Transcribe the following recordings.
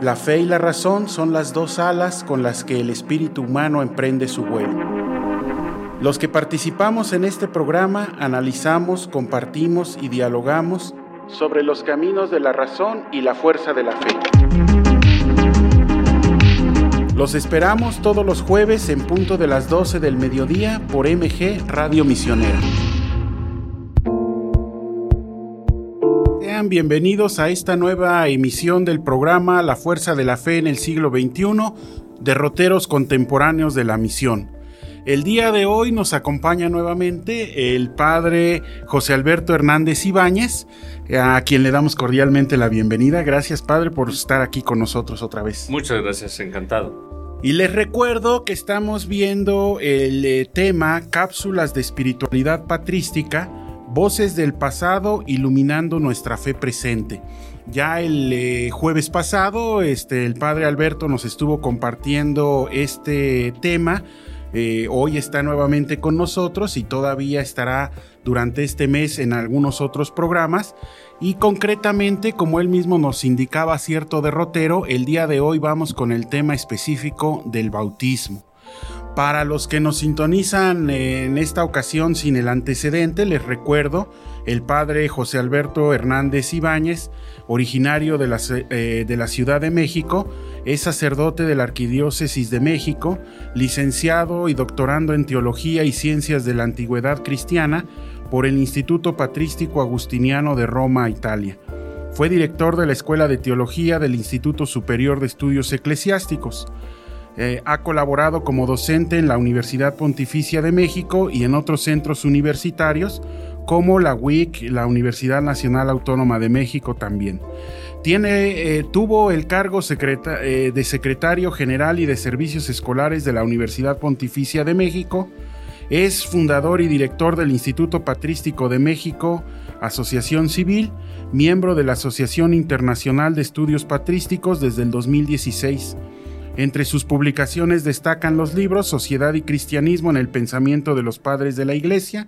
la fe y la razón son las dos alas con las que el espíritu humano emprende su vuelo. Los que participamos en este programa analizamos, compartimos y dialogamos sobre los caminos de la razón y la fuerza de la fe. Los esperamos todos los jueves en punto de las 12 del mediodía por MG Radio Misionera. Sean bienvenidos a esta nueva emisión del programa La Fuerza de la Fe en el siglo XXI, derroteros contemporáneos de la misión. El día de hoy nos acompaña nuevamente el padre José Alberto Hernández Ibáñez, a quien le damos cordialmente la bienvenida. Gracias, padre, por estar aquí con nosotros otra vez. Muchas gracias, encantado. Y les recuerdo que estamos viendo el eh, tema Cápsulas de Espiritualidad Patrística, Voces del Pasado iluminando nuestra fe presente. Ya el eh, jueves pasado, este, el padre Alberto nos estuvo compartiendo este tema eh, hoy está nuevamente con nosotros y todavía estará durante este mes en algunos otros programas. Y concretamente, como él mismo nos indicaba cierto derrotero, el día de hoy vamos con el tema específico del bautismo. Para los que nos sintonizan en esta ocasión sin el antecedente, les recuerdo, el padre José Alberto Hernández Ibáñez, originario de la, eh, de la Ciudad de México, es sacerdote de la Arquidiócesis de México, licenciado y doctorando en Teología y Ciencias de la Antigüedad Cristiana por el Instituto Patrístico Agustiniano de Roma, Italia. Fue director de la Escuela de Teología del Instituto Superior de Estudios Eclesiásticos. Eh, ha colaborado como docente en la Universidad Pontificia de México y en otros centros universitarios como la UIC, la Universidad Nacional Autónoma de México también. Tiene, eh, tuvo el cargo eh, de secretario general y de servicios escolares de la Universidad Pontificia de México. Es fundador y director del Instituto Patrístico de México, Asociación Civil, miembro de la Asociación Internacional de Estudios Patrísticos desde el 2016. Entre sus publicaciones destacan los libros Sociedad y Cristianismo en el Pensamiento de los Padres de la Iglesia,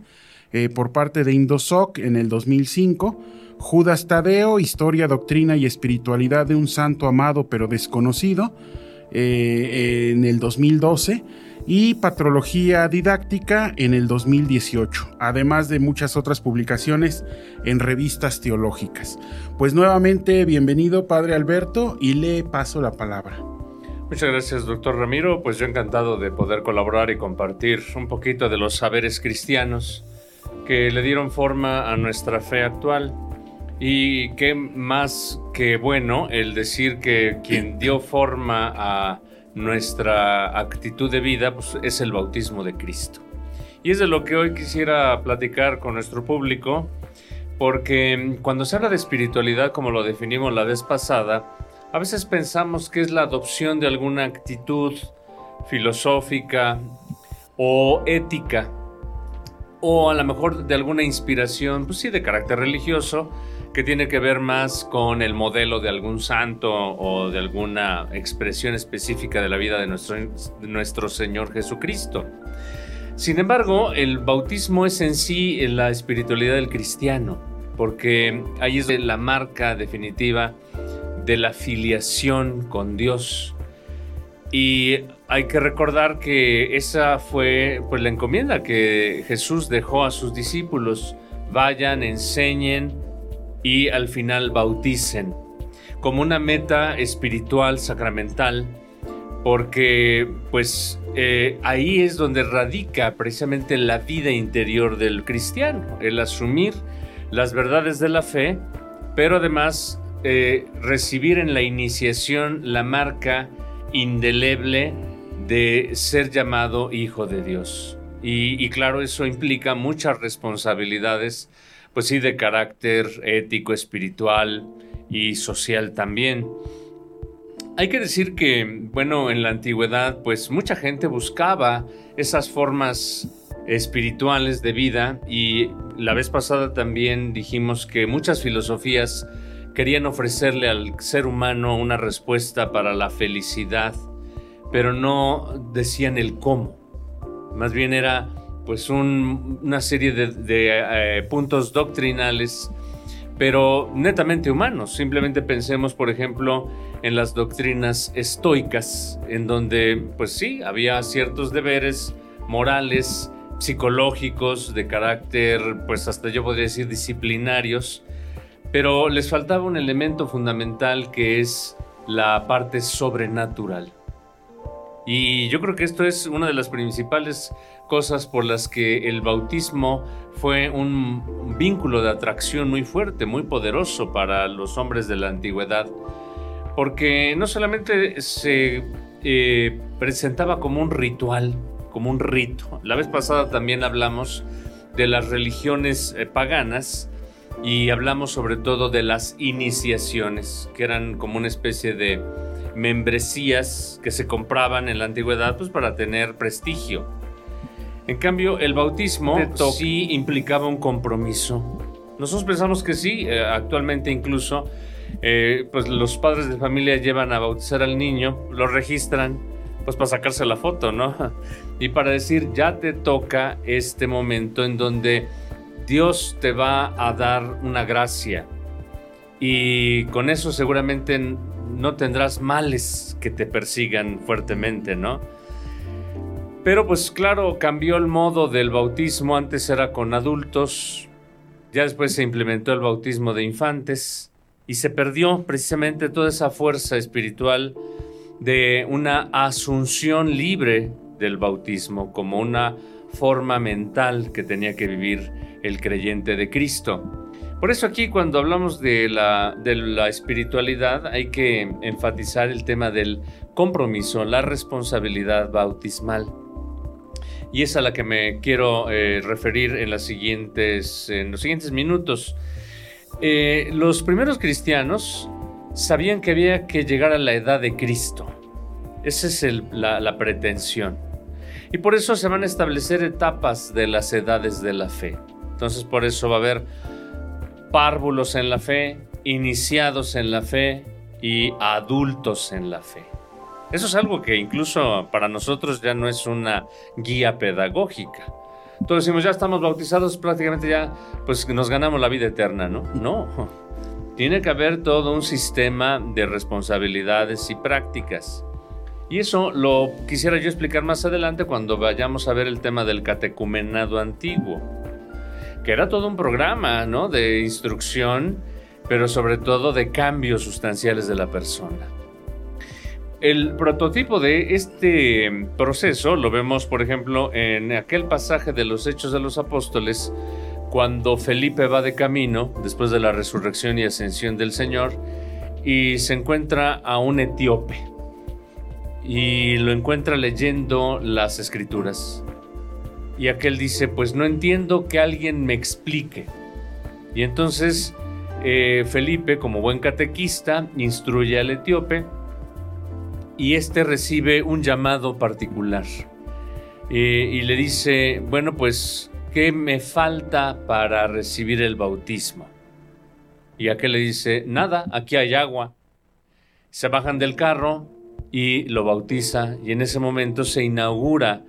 eh, por parte de Indosoc en el 2005, Judas Tadeo, Historia, Doctrina y Espiritualidad de un Santo Amado pero Desconocido, eh, en el 2012, y Patrología Didáctica en el 2018, además de muchas otras publicaciones en revistas teológicas. Pues nuevamente, bienvenido Padre Alberto, y le paso la palabra. Muchas gracias, doctor Ramiro. Pues yo encantado de poder colaborar y compartir un poquito de los saberes cristianos que le dieron forma a nuestra fe actual y qué más que bueno el decir que quien dio forma a nuestra actitud de vida pues, es el bautismo de Cristo. Y es de lo que hoy quisiera platicar con nuestro público, porque cuando se habla de espiritualidad, como lo definimos la vez pasada, a veces pensamos que es la adopción de alguna actitud filosófica o ética, o a lo mejor de alguna inspiración, pues sí, de carácter religioso, que tiene que ver más con el modelo de algún santo o de alguna expresión específica de la vida de nuestro, Señor Jesucristo. Sin embargo, el bautismo es en sí la espiritualidad del cristiano, porque ahí es la marca definitiva de la filiación con Dios. Y hay que recordar que esa fue pues la encomienda que Jesús dejó a sus discípulos. Vayan, enseñen, y al final bauticen como una meta espiritual, sacramental, porque pues eh, ahí es donde radica precisamente la vida interior del cristiano, el asumir las verdades de la fe, pero además eh, recibir en la iniciación la marca indeleble de ser llamado hijo de Dios. y claro, eso implica muchas responsabilidades pues sí, de carácter ético, espiritual y social también. Hay que decir que, bueno, en la antigüedad, pues mucha gente buscaba esas formas espirituales de vida y la vez pasada también dijimos que muchas filosofías querían ofrecerle al ser humano una respuesta para la felicidad, pero no decían el cómo. Más bien era pues una serie de, eh, puntos doctrinales, pero netamente humanos. Simplemente pensemos, por ejemplo, en las doctrinas estoicas, en donde pues sí, había ciertos deberes morales, psicológicos, de carácter, pues hasta yo podría decir disciplinarios, pero les faltaba un elemento fundamental que es la parte sobrenatural. Y yo creo que esto es una de las principales cosas por las que el bautismo fue un vínculo de atracción muy fuerte, muy poderoso para los hombres de la antigüedad, porque no solamente se eh, presentaba como un ritual, como un rito, la vez pasada también hablamos de las religiones eh, paganas, y hablamos sobre todo de las iniciaciones, que eran como una especie de membresías que se compraban en la antigüedad pues, para tener prestigio. En cambio, el bautismo sí implicaba un compromiso. Nosotros pensamos que sí, eh, actualmente incluso, eh, pues los padres de familia llevan a bautizar al niño, lo registran, pues para sacarse la foto, ¿no? Y para decir, ya te toca este momento en donde Dios te va a dar una gracia y con eso seguramente no tendrás males que te persigan fuertemente, ¿no? Pero pues claro, cambió el modo del bautismo, antes era con adultos, ya después se implementó el bautismo de infantes y se perdió precisamente toda esa fuerza espiritual de una asunción libre del bautismo como una forma mental que tenía que vivir el creyente de Cristo. Por eso aquí cuando hablamos de la, de la espiritualidad hay que enfatizar el tema del compromiso, la responsabilidad bautismal. Y es a la que me quiero eh, referir en, los siguientes minutos. Eh, los primeros cristianos sabían que había que llegar a la edad de Cristo. Esa es la pretensión. Y por eso se van a establecer etapas de las edades de la fe. Entonces por eso va a haber párvulos en la fe, iniciados en la fe y adultos en la fe. Eso es algo que incluso para nosotros ya no es una guía pedagógica. Entonces decimos, ya estamos bautizados, prácticamente ya pues nos ganamos la vida eterna, ¿no? No. Tiene que haber todo un sistema de responsabilidades y prácticas. Y eso lo quisiera yo explicar más adelante cuando vayamos a ver el tema del catecumenado antiguo que era todo un programa, ¿no? De instrucción, pero sobre todo de cambios sustanciales de la persona. El prototipo de este proceso lo vemos, por ejemplo, en aquel pasaje de los Hechos de los Apóstoles, cuando Felipe va de camino, después de la resurrección y ascensión del Señor, y se encuentra a un etíope. Y lo encuentra leyendo las escrituras. Y aquel dice, pues no entiendo que alguien me explique. Y entonces eh, Felipe, como buen catequista, instruye al etíope y este recibe un llamado particular. Eh, y le dice, bueno, pues, ¿qué me falta para recibir el bautismo? Y aquel le dice, nada, aquí hay agua. Se bajan del carro y lo bautiza y en ese momento se inaugura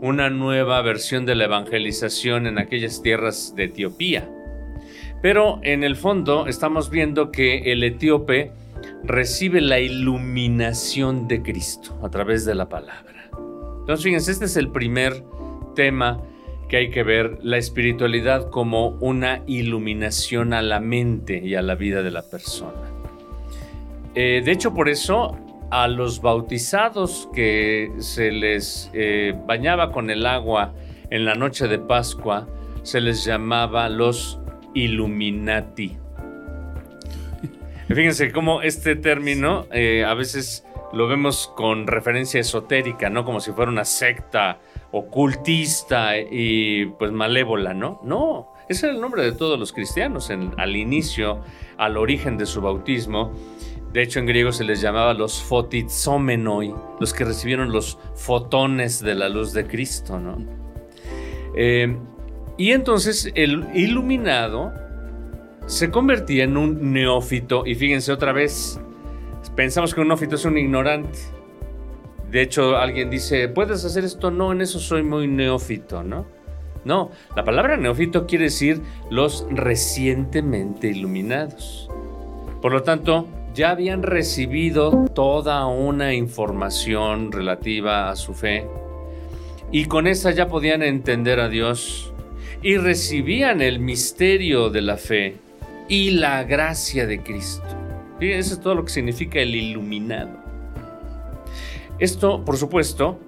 una nueva versión de la evangelización en aquellas tierras de Etiopía. Pero en el fondo estamos viendo que el etíope recibe la iluminación de Cristo a través de la palabra. Entonces, fíjense, este es el primer tema que hay que ver, la espiritualidad como una iluminación a la mente y a la vida de la persona. Eh, de hecho, por eso a los bautizados que se les eh, bañaba con el agua en la noche de Pascua, se les llamaba los Illuminati. Fíjense cómo este término eh, a veces lo vemos con referencia esotérica, ¿no? Como si fuera una secta ocultista y pues malévola, ¿no? No, ese era el nombre de todos los cristianos al inicio, al origen de su bautismo De hecho, en griego se les llamaba los fotitzomenoi, los que recibieron los fotones de la luz de Cristo, ¿no? Eh, y entonces el iluminado se convertía en un neófito, y fíjense otra vez, pensamos que un neófito es un ignorante. De hecho, alguien dice, ¿puedes hacer esto? No, en eso soy muy neófito, ¿no? No, la palabra neófito quiere decir los recientemente iluminados. Por lo tanto, ya habían recibido toda una información relativa a su fe y con esa ya podían entender a Dios y recibían el misterio de la fe y la gracia de Cristo. eso es todo lo que significa el iluminado. Esto, por supuesto,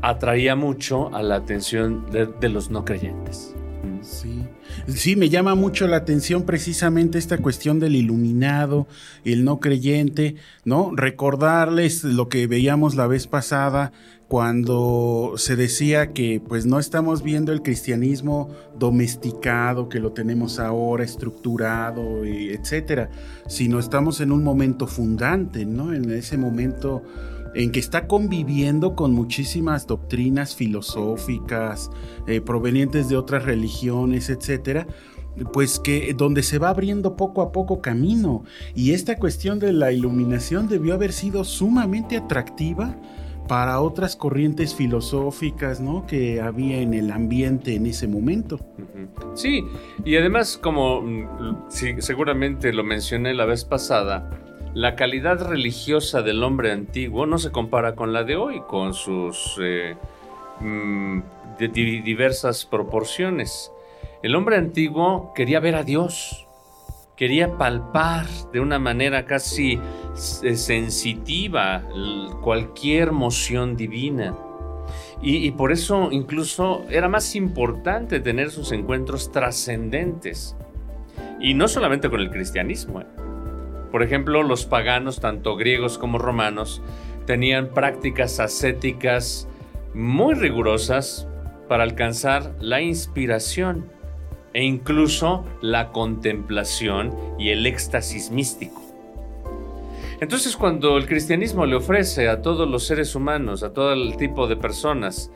atraía mucho a la atención de, los no creyentes. Sí. Sí, me llama mucho la atención precisamente esta cuestión del iluminado, el no creyente, ¿no? Recordarles lo que veíamos la vez pasada cuando se decía que pues no estamos viendo el cristianismo domesticado, que lo tenemos ahora estructurado, etcétera, sino estamos en un momento fundante, ¿no? En ese momento en que está conviviendo con muchísimas doctrinas filosóficas eh, provenientes de otras religiones, etcétera, pues que donde se va abriendo poco a poco camino y esta cuestión de la iluminación debió haber sido sumamente atractiva para otras corrientes filosóficas ¿no? que había en el ambiente en ese momento. Sí, y además como mm, seguramente lo mencioné la vez pasada, la calidad religiosa del hombre antiguo no se compara con la de hoy, con sus eh, mm, diversas proporciones. El hombre antiguo quería ver a Dios, quería palpar de una manera casi eh, sensitiva cualquier moción divina. Y, y, por eso incluso era más importante tener sus encuentros trascendentes. Y no solamente con el cristianismo. Por ejemplo, los paganos, tanto griegos como romanos, tenían prácticas ascéticas muy rigurosas para alcanzar la inspiración e incluso la contemplación y el éxtasis místico. Entonces cuando el cristianismo le ofrece a todos los seres humanos, a todo el tipo de personas,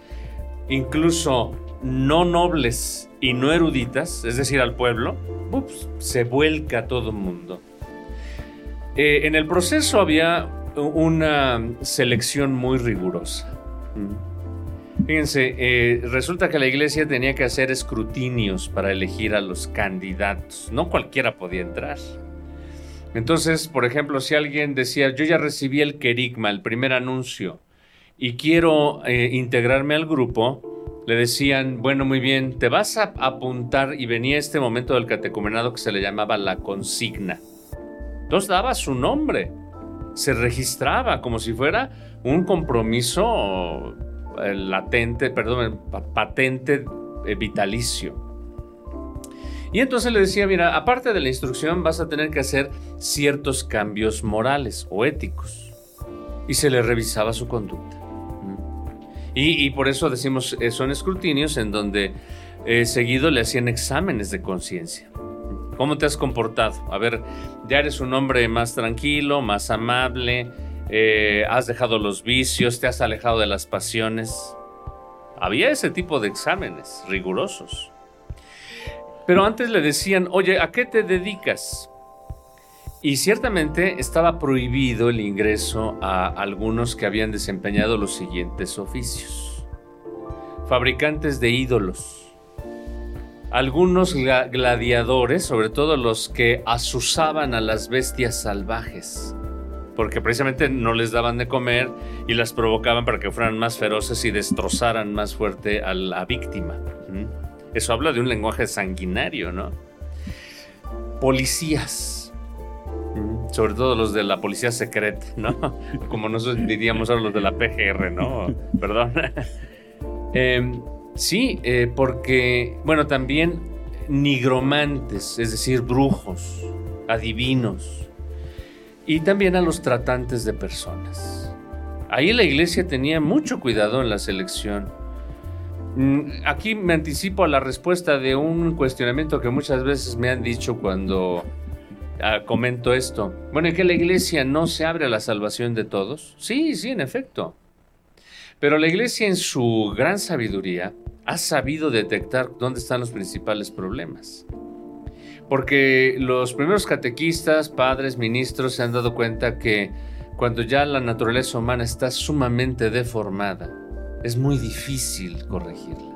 incluso no nobles y no eruditas, es decir, al pueblo, se vuelca todo el mundo. Eh, en el proceso había una selección muy rigurosa. Fíjense, eh, resulta que la iglesia tenía que hacer escrutinios para elegir a los candidatos. No cualquiera podía entrar. Entonces, por ejemplo, si alguien decía, yo ya recibí el querigma, el primer anuncio, y quiero eh, integrarme al grupo, le decían, bueno, muy bien, te vas a apuntar y venía este momento del catecumenado que se le llamaba la consigna. Entonces daba su nombre, se registraba como si fuera un compromiso eh, latente, perdón, patente eh, vitalicio. Y entonces le decía, mira, aparte de la instrucción vas a tener que hacer ciertos cambios morales o éticos. Y se le revisaba su conducta. Y, por eso decimos, eh, son escrutinios en donde seguido le hacían exámenes de conciencia. ¿Cómo te has comportado? A ver, ya eres un hombre más tranquilo, más amable, eh, has dejado los vicios, te has alejado de las pasiones. Había ese tipo de exámenes rigurosos. Pero antes le decían, oye, ¿a qué te dedicas? Y ciertamente estaba prohibido el ingreso a algunos que habían desempeñado los siguientes oficios. Fabricantes de ídolos algunos gladiadores, sobre todo los que asusaban a las bestias salvajes, porque precisamente no les daban de comer y las provocaban para que fueran más feroces y destrozaran más fuerte a la víctima. Eso habla de un lenguaje sanguinario, ¿no? Policías, sobre todo los de la policía secreta, ¿no? Como nosotros diríamos ahora los de la PGR, ¿no? Perdón. eh, Sí, eh, porque, bueno, también nigromantes, es decir, brujos, adivinos, y también a los tratantes de personas. Ahí la iglesia tenía mucho cuidado en la selección. Mm, aquí me anticipo a la respuesta de un cuestionamiento que muchas veces me han dicho cuando ah, comento esto. Bueno, ¿y que la iglesia no se abre a la salvación de todos? Sí, sí, en efecto. Pero la iglesia en su gran sabiduría ha sabido detectar dónde están los principales problemas. Porque los primeros catequistas, padres, ministros se han dado cuenta que cuando ya la naturaleza humana está sumamente deformada, es muy difícil corregirla.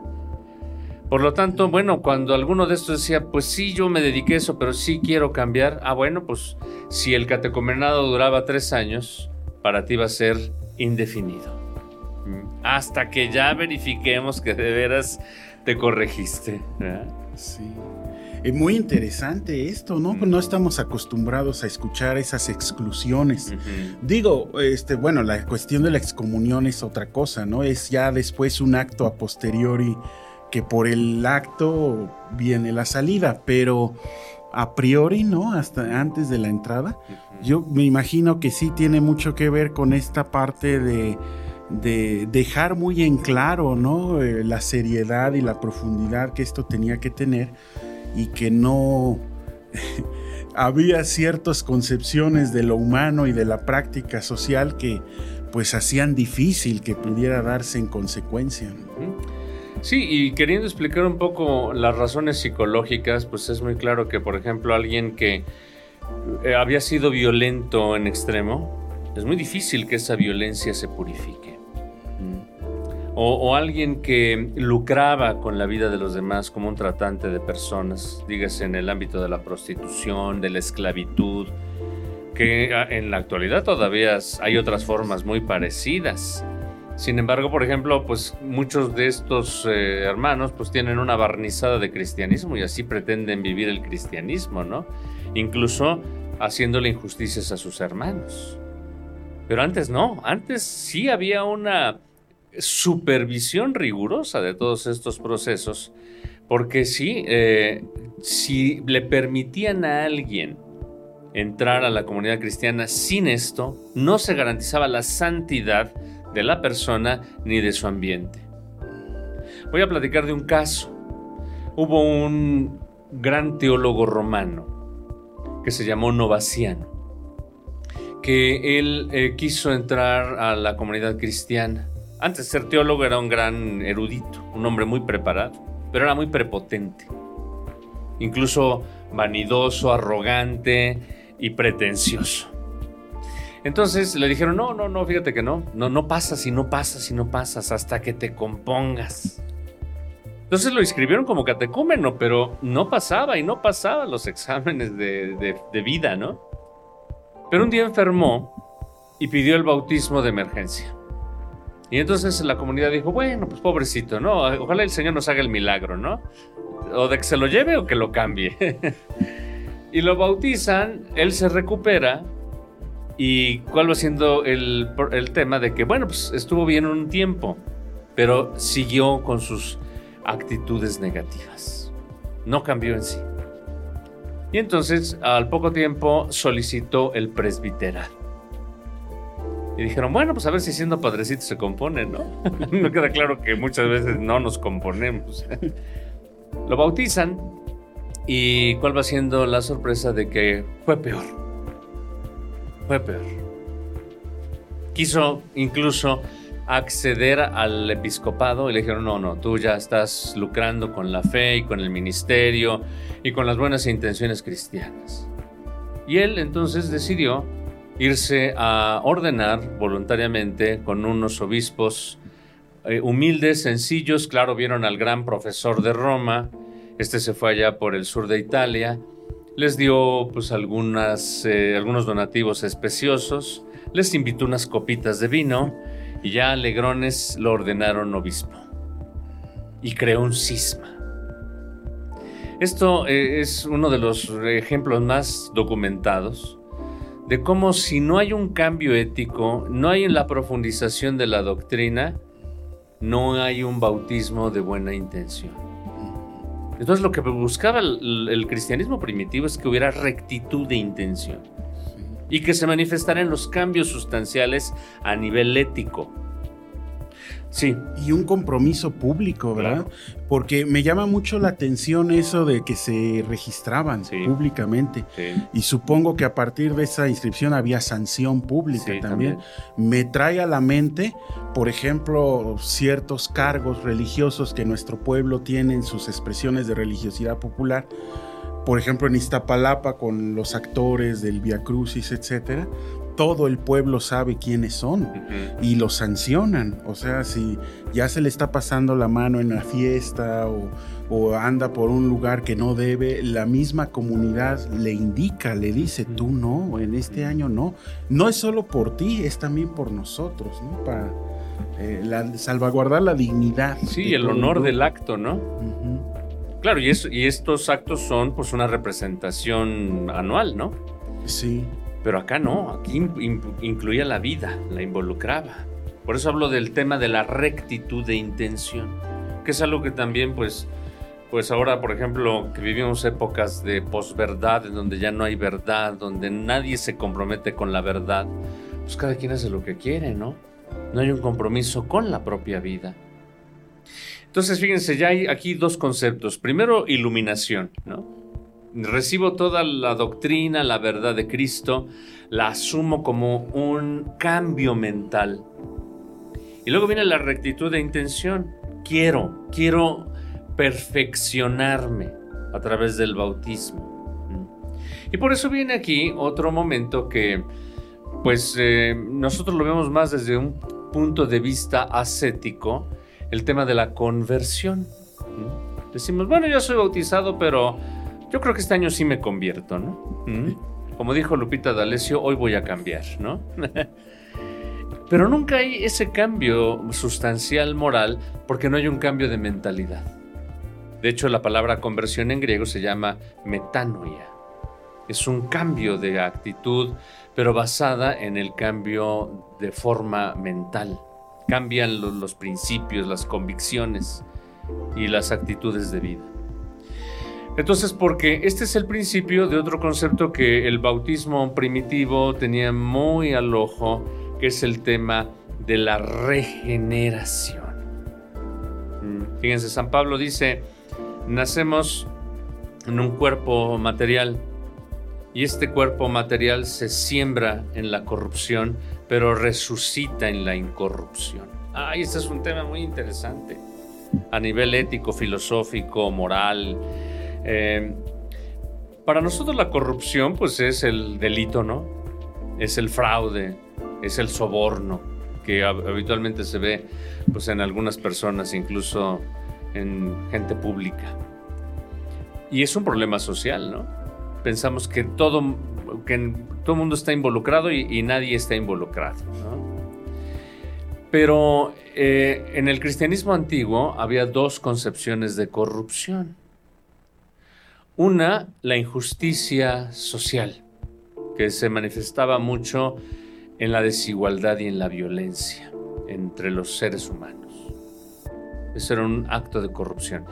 Por lo tanto, bueno, cuando alguno de estos decía, pues sí, yo me dediqué a eso, pero sí quiero cambiar, ah, bueno, pues si el catecumenado duraba tres años, para ti va a ser indefinido. Hasta que ya verifiquemos que de veras te corregiste. Sí. Es muy interesante esto, ¿no? No estamos acostumbrados a escuchar esas exclusiones. Digo, este, bueno, la cuestión de la excomunión es otra cosa, ¿no? Es ya después un acto a posteriori que por el acto viene la salida, pero a priori, ¿no? Hasta antes de la entrada. Yo me imagino que sí tiene mucho que ver con esta parte de, de dejar muy en claro, ¿no? Eh, la seriedad y la profundidad que esto tenía que tener y que no había ciertas concepciones de lo humano y de la práctica social que pues hacían difícil que pudiera darse en consecuencia. Sí, y queriendo explicar un poco las razones psicológicas, pues es muy claro que, por ejemplo, alguien que eh, había sido violento en extremo, es muy difícil que esa violencia se purifique o, alguien que lucraba con la vida de los demás como un tratante de personas, dígase en el ámbito de la prostitución, de la esclavitud, que en la actualidad todavía hay otras formas muy parecidas. Sin embargo, por ejemplo, pues muchos de estos eh, hermanos pues tienen una barnizada de cristianismo y así pretenden vivir el cristianismo, ¿no? Incluso haciéndole injusticias a sus hermanos. Pero antes no, antes sí había una supervisión rigurosa de todos estos procesos, porque sí, eh, si le permitían a alguien entrar a la comunidad cristiana sin esto, no se garantizaba la santidad de la persona ni de su ambiente. Voy a platicar de un caso. Hubo un gran teólogo romano que se llamó Novaciano, que él eh, quiso entrar a la comunidad cristiana antes ser teólogo era un gran erudito, un hombre muy preparado, pero era muy prepotente. Incluso vanidoso, arrogante y pretencioso. Entonces le dijeron, no, no, no, fíjate que no, no, no pasas y no pasas y no pasas hasta que te compongas. Entonces lo inscribieron como catecúmeno, pero no pasaba y no pasaba los exámenes de, de vida, ¿no? Pero un día enfermó y pidió el bautismo de emergencia. Y entonces la comunidad dijo, bueno, pues pobrecito, ¿no? Ojalá el Señor nos haga el milagro, ¿no? O de que se lo lleve o que lo cambie. y lo bautizan, él se recupera. ¿Y cuál va siendo el, el tema de que, bueno, pues estuvo bien un tiempo, pero siguió con sus actitudes negativas. No cambió en sí. Y entonces, al poco tiempo, solicitó el presbiteral. Y dijeron, bueno, pues a ver si siendo padrecito se compone, ¿no? no queda claro que muchas veces no nos componemos. Lo bautizan y cuál va siendo la sorpresa de que fue peor. Fue peor. Quiso incluso acceder al episcopado y le dijeron, no, no, tú ya estás lucrando con la fe y con el ministerio y con las buenas intenciones cristianas. Y él entonces decidió irse a ordenar voluntariamente con unos obispos eh, humildes, sencillos. Claro, vieron al gran profesor de Roma. Este se fue allá por el sur de Italia. Les dio pues eh, algunos donativos especiosos. Les invitó unas copitas de vino y ya alegrones lo ordenaron obispo. Y creó un cisma. Esto eh, es uno de los ejemplos más documentados de cómo si no hay un cambio ético, no hay en la profundización de la doctrina, no hay un bautismo de buena intención. Entonces lo que buscaba el, cristianismo primitivo es que hubiera rectitud de intención y que se manifestaran los cambios sustanciales a nivel ético. Sí. Y un compromiso público, ¿verdad? Porque me llama mucho la atención eso de que se registraban públicamente. Y supongo que a partir de esa inscripción había sanción pública también. Me trae a la mente, por ejemplo, ciertos cargos religiosos que nuestro pueblo tiene en sus expresiones de religiosidad popular por ejemplo en Iztapalapa con los actores del Via Crucis, etcétera, todo el pueblo sabe quiénes son y los sancionan. O sea, si ya se le está pasando la mano en la fiesta o, anda por un lugar que no debe, la misma comunidad le indica, le dice, tú no, en este año no. No es solo por ti, es también por nosotros, ¿no? Para eh, salvaguardar la dignidad. Sí, el honor del acto, ¿no? Claro, y, y estos actos son pues una representación anual, ¿no? Sí. Pero acá no, aquí incluía la vida, la involucraba. Por eso hablo del tema de la rectitud de intención, que es algo que también pues pues ahora, por ejemplo, que vivimos épocas de posverdad, en donde ya no hay verdad, donde nadie se compromete con la verdad, pues cada quien hace lo que quiere, ¿no? No hay un compromiso con la propia vida. Entonces, fíjense, ya hay aquí dos conceptos. Primero, iluminación, ¿no? Recibo toda la doctrina, la verdad de Cristo, la asumo como un cambio mental. Y luego viene la rectitud de intención. Quiero, quiero perfeccionarme a través del bautismo. Y por eso viene aquí otro momento que, pues, eh, nosotros lo vemos más desde un punto de vista ascético, el tema de la conversión. Decimos, bueno, yo soy bautizado, pero yo creo que este año sí me convierto, ¿no? Como dijo Lupita D'Alessio, hoy voy a cambiar, ¿no? Pero nunca hay ese cambio sustancial moral porque no hay un cambio de mentalidad. De hecho, la palabra conversión en griego se llama metanoia. Es un cambio de actitud, pero basada en el cambio de forma mental. Cambian los principios, las convicciones y las actitudes de vida. Entonces, porque este es el principio de otro concepto que el bautismo primitivo tenía muy al ojo, que es el tema de la regeneración. Mm, fíjense, San Pablo dice, nacemos en un cuerpo material y este cuerpo material se siembra en la corrupción, pero resucita en la incorrupción. Ah, este es un tema muy interesante a nivel ético, filosófico, moral eh, para nosotros la corrupción pues es el delito, ¿no? Es el fraude, es el soborno que habitualmente se ve pues en algunas personas, incluso en gente pública. Y es un problema social, ¿no? Pensamos que todo, que todo mundo está involucrado y, nadie está involucrado, ¿no? Pero eh, en el cristianismo antiguo había dos concepciones de corrupción. Una, la injusticia social, que se manifestaba mucho en la desigualdad y en la violencia entre los seres humanos. Eso era un acto de corrupción.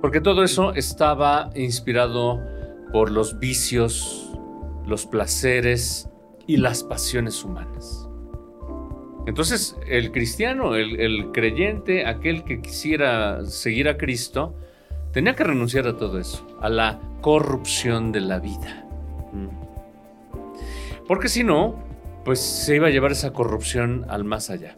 Porque todo eso estaba inspirado por los vicios, los placeres y las pasiones humanas. Entonces, el cristiano, el, el creyente, aquel que quisiera seguir a Cristo, tenía que renunciar a todo eso, a la corrupción de la vida. Mm. Porque si no, pues se iba a llevar esa corrupción al más allá.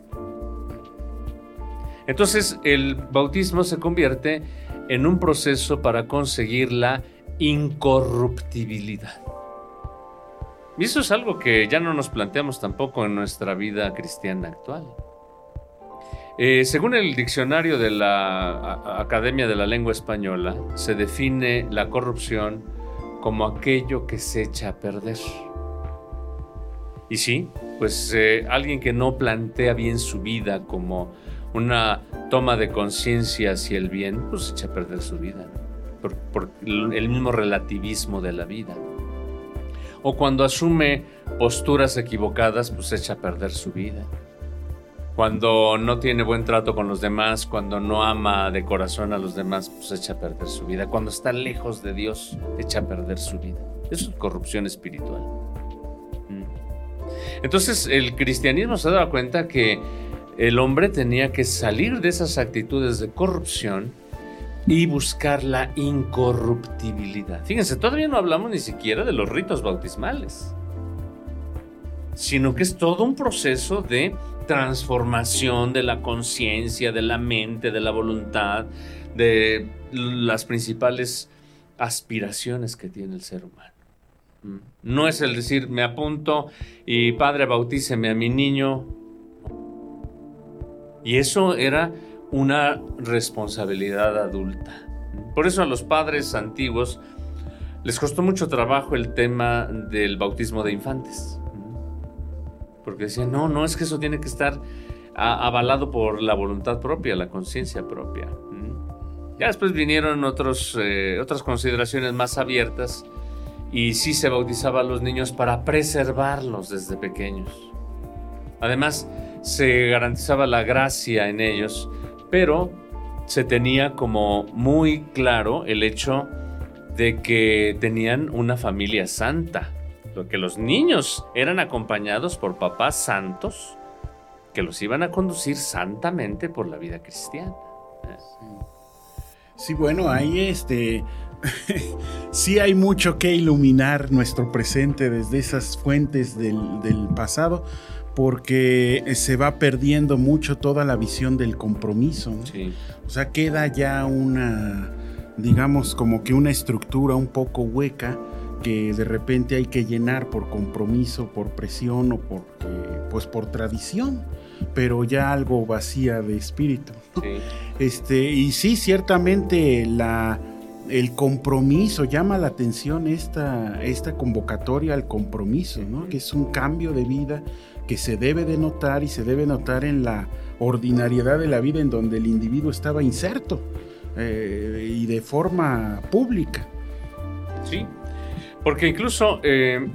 Entonces el bautismo se convierte en un proceso para conseguir la incorruptibilidad. Y eso es algo que ya no nos planteamos tampoco en nuestra vida cristiana actual. Eh, según el diccionario de la Academia de la Lengua Española, se define la corrupción como aquello que se echa a perder. Y sí, pues eh, alguien que no plantea bien su vida como una toma de conciencia hacia el bien, pues echa a perder su vida, por, por el mismo relativismo de la vida. O cuando asume posturas equivocadas, pues echa a perder su vida cuando no tiene buen trato con los demás, cuando no ama de corazón a los demás, pues echa a perder su vida. Cuando está lejos de Dios, echa a perder su vida. Eso es corrupción espiritual. Mm. Entonces el cristianismo se daba cuenta que el hombre tenía que salir de esas actitudes de corrupción y buscar la incorruptibilidad. Fíjense, todavía no hablamos ni siquiera de los ritos bautismales, sino que es todo un proceso de transformación de la conciencia, de la mente, de la voluntad, de las principales aspiraciones que tiene el ser humano. Mm. No es el decir, me apunto y padre, bautíceme a mi niño. Y eso era una responsabilidad adulta. Por eso a los padres antiguos les costó mucho trabajo el tema del bautismo de infantes. Porque decían, no, no es que eso tiene que estar avalado por la voluntad propia, la conciencia propia. Ya después vinieron otros, eh, otras consideraciones más abiertas y sí se bautizaba a los niños para preservarlos desde pequeños. Además, se garantizaba la gracia en ellos, pero se tenía como muy claro el hecho de que tenían una familia santa, que los niños eran acompañados por papás santos que los iban a conducir santamente por la vida cristiana. Sí, bueno, ahí este sí hay mucho que iluminar nuestro presente desde esas fuentes del, pasado, porque se va perdiendo mucho toda la visión del compromiso. O sea, queda ya una, digamos, como que una estructura un poco hueca que de repente hay que llenar por compromiso, por presión o por, pues por tradición pero ya algo vacía de espíritu. Este, y sí, ciertamente la, el compromiso, llama la atención esta, esta convocatoria al compromiso, ¿no? que es un cambio de vida que se debe de notar y se debe notar en la ordinariedad de la vida en donde el individuo estaba inserto eh, y de forma pública. Sí, porque incluso eh,